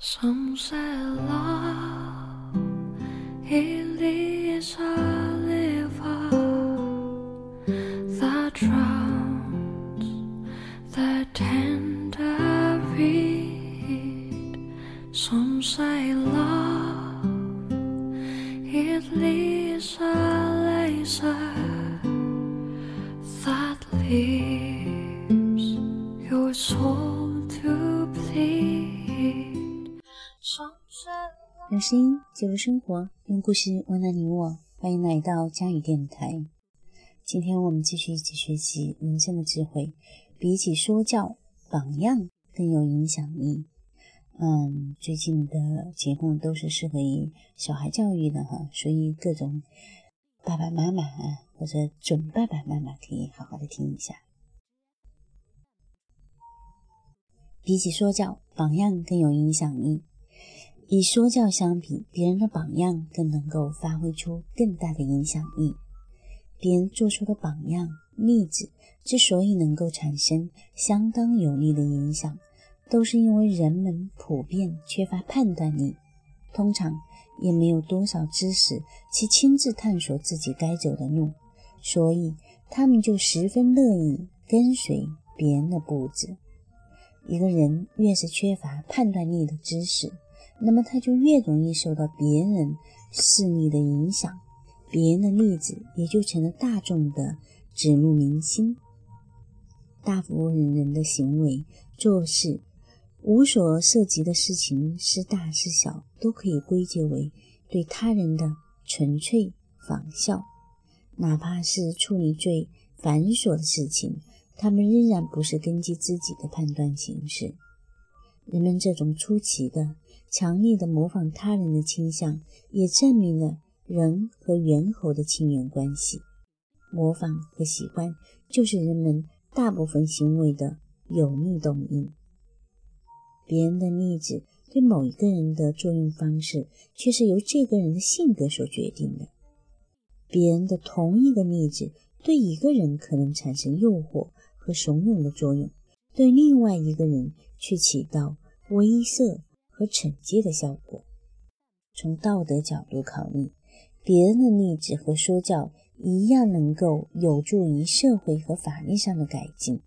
Some say love leaves a river that drowns the tender reed. Some say love. 用声音，记录生活，用故事温暖你我。欢迎来到佳宇电台。今天我们继续一起学习人生的智慧。比起说教、榜样更有影响力。嗯，最近的节目都是适合于小孩教育的哈，所以各种爸爸妈妈啊，或者准爸爸妈妈可以好好的听一下。比起说教，榜样更有影响力。以说教相比，别人的榜样更能够发挥出更大的影响力。别人做出的榜样、例子之所以能够产生相当有力的影响，都是因为人们普遍缺乏判断力，通常也没有多少知识去亲自探索自己该走的路，所以他们就十分乐意跟随别人的步子。一个人越是缺乏判断力的知识，那么他就越容易受到别人势力的影响，别人的例子也就成了大众的指路明星。大富分人的行为做事，无所涉及的事情，是大是小，都可以归结为对他人的纯粹仿效。哪怕是处理最繁琐的事情，他们仍然不是根据自己的判断行事。人们这种出奇的、强烈的模仿他人的倾向，也证明了人和猿猴的亲缘关系。模仿和喜欢就是人们大部分行为的有力动因。别人的例子对某一个人的作用方式，却是由这个人的性格所决定的。别人的同一个例子，对一个人可能产生诱惑和怂恿的作用，对另外一个人却起到。威慑和惩戒的效果。从道德角度考虑，别人的例子和说教一样，能够有助于社会和法律上的改进，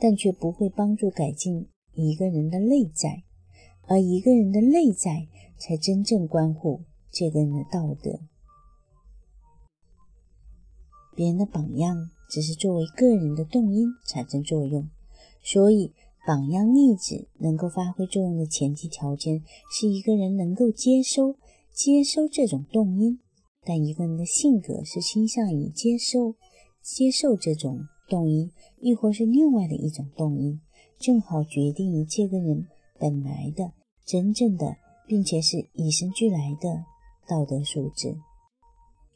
但却不会帮助改进一个人的内在。而一个人的内在，才真正关乎这个人的道德。别人的榜样只是作为个人的动因产生作用，所以。榜样例子能够发挥作用的前提条件是一个人能够接收接收这种动因，但一个人的性格是倾向于接收接受这种动因，亦或是另外的一种动因，正好决定于这个人本来的、真正的，并且是与生俱来的道德素质。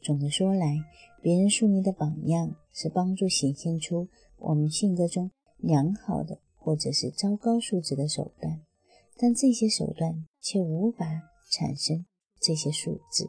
总的说来，别人树立的榜样是帮助显现出我们性格中良好的。或者是糟糕数字的手段，但这些手段却无法产生这些数字。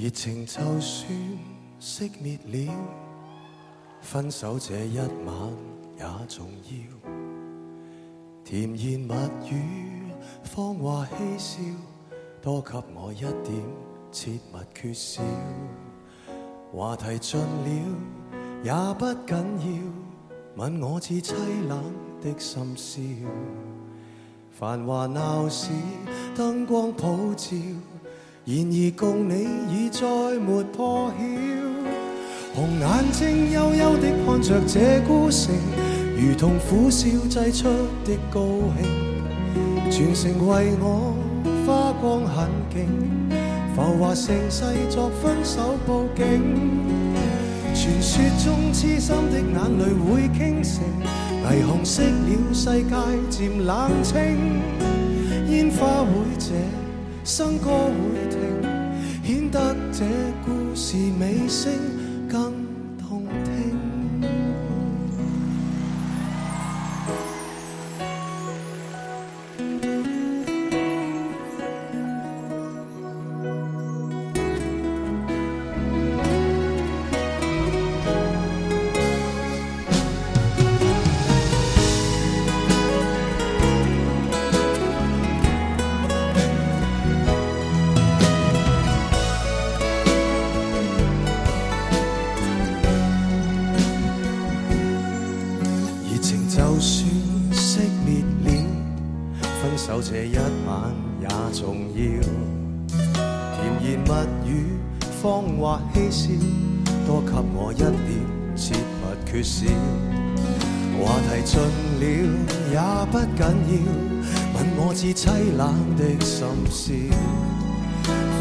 热情就算熄灭了，分手这一晚也重要。甜言蜜语，谎话嬉笑，多给我一点，切勿缺少。话题尽了也不紧要，吻我至凄冷的深宵。繁华闹市，灯光普照。然而共你已再没破晓，红眼睛幽幽的看着这孤城，如同苦笑挤出的高兴，全城为我花光狠劲，浮华盛世作分手布景。传说中痴心的眼泪会倾城，霓虹熄了世界渐冷清，烟花会谢。笙歌会停，显得这故事尾声更动听。守这一晚也重要，甜言蜜语，谎话嬉笑，多给我一点，切勿缺少。话题尽了也不紧要，吻我至凄冷的心烧。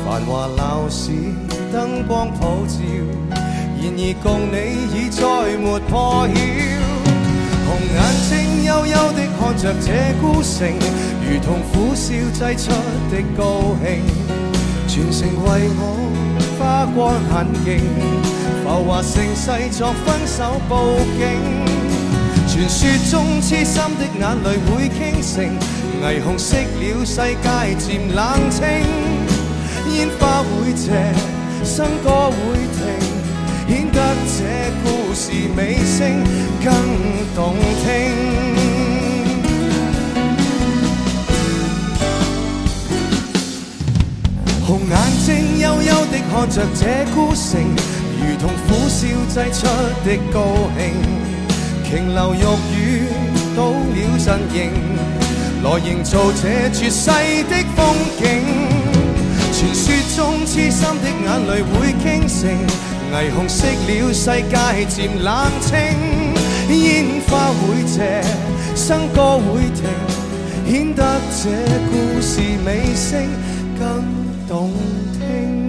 繁华闹市，灯光普照，然而共你已再没破晓。红眼睛幽幽的。着这孤城，如同苦笑挤出的高兴，全城为我花光眼晴，浮华盛世作分手布景。传说中痴心的眼泪会倾城，霓虹熄了世界渐冷清，烟花会谢，笙歌会停，显得这故事尾声更动听。幽幽的看着这孤城，如同苦笑挤出的高兴。琼楼玉宇倒了阵形，来营造这绝世的风景。传说中痴心的眼泪会倾城，霓虹熄了世界渐冷清。烟花会谢，笙歌会停，显得这故事尾声更动听。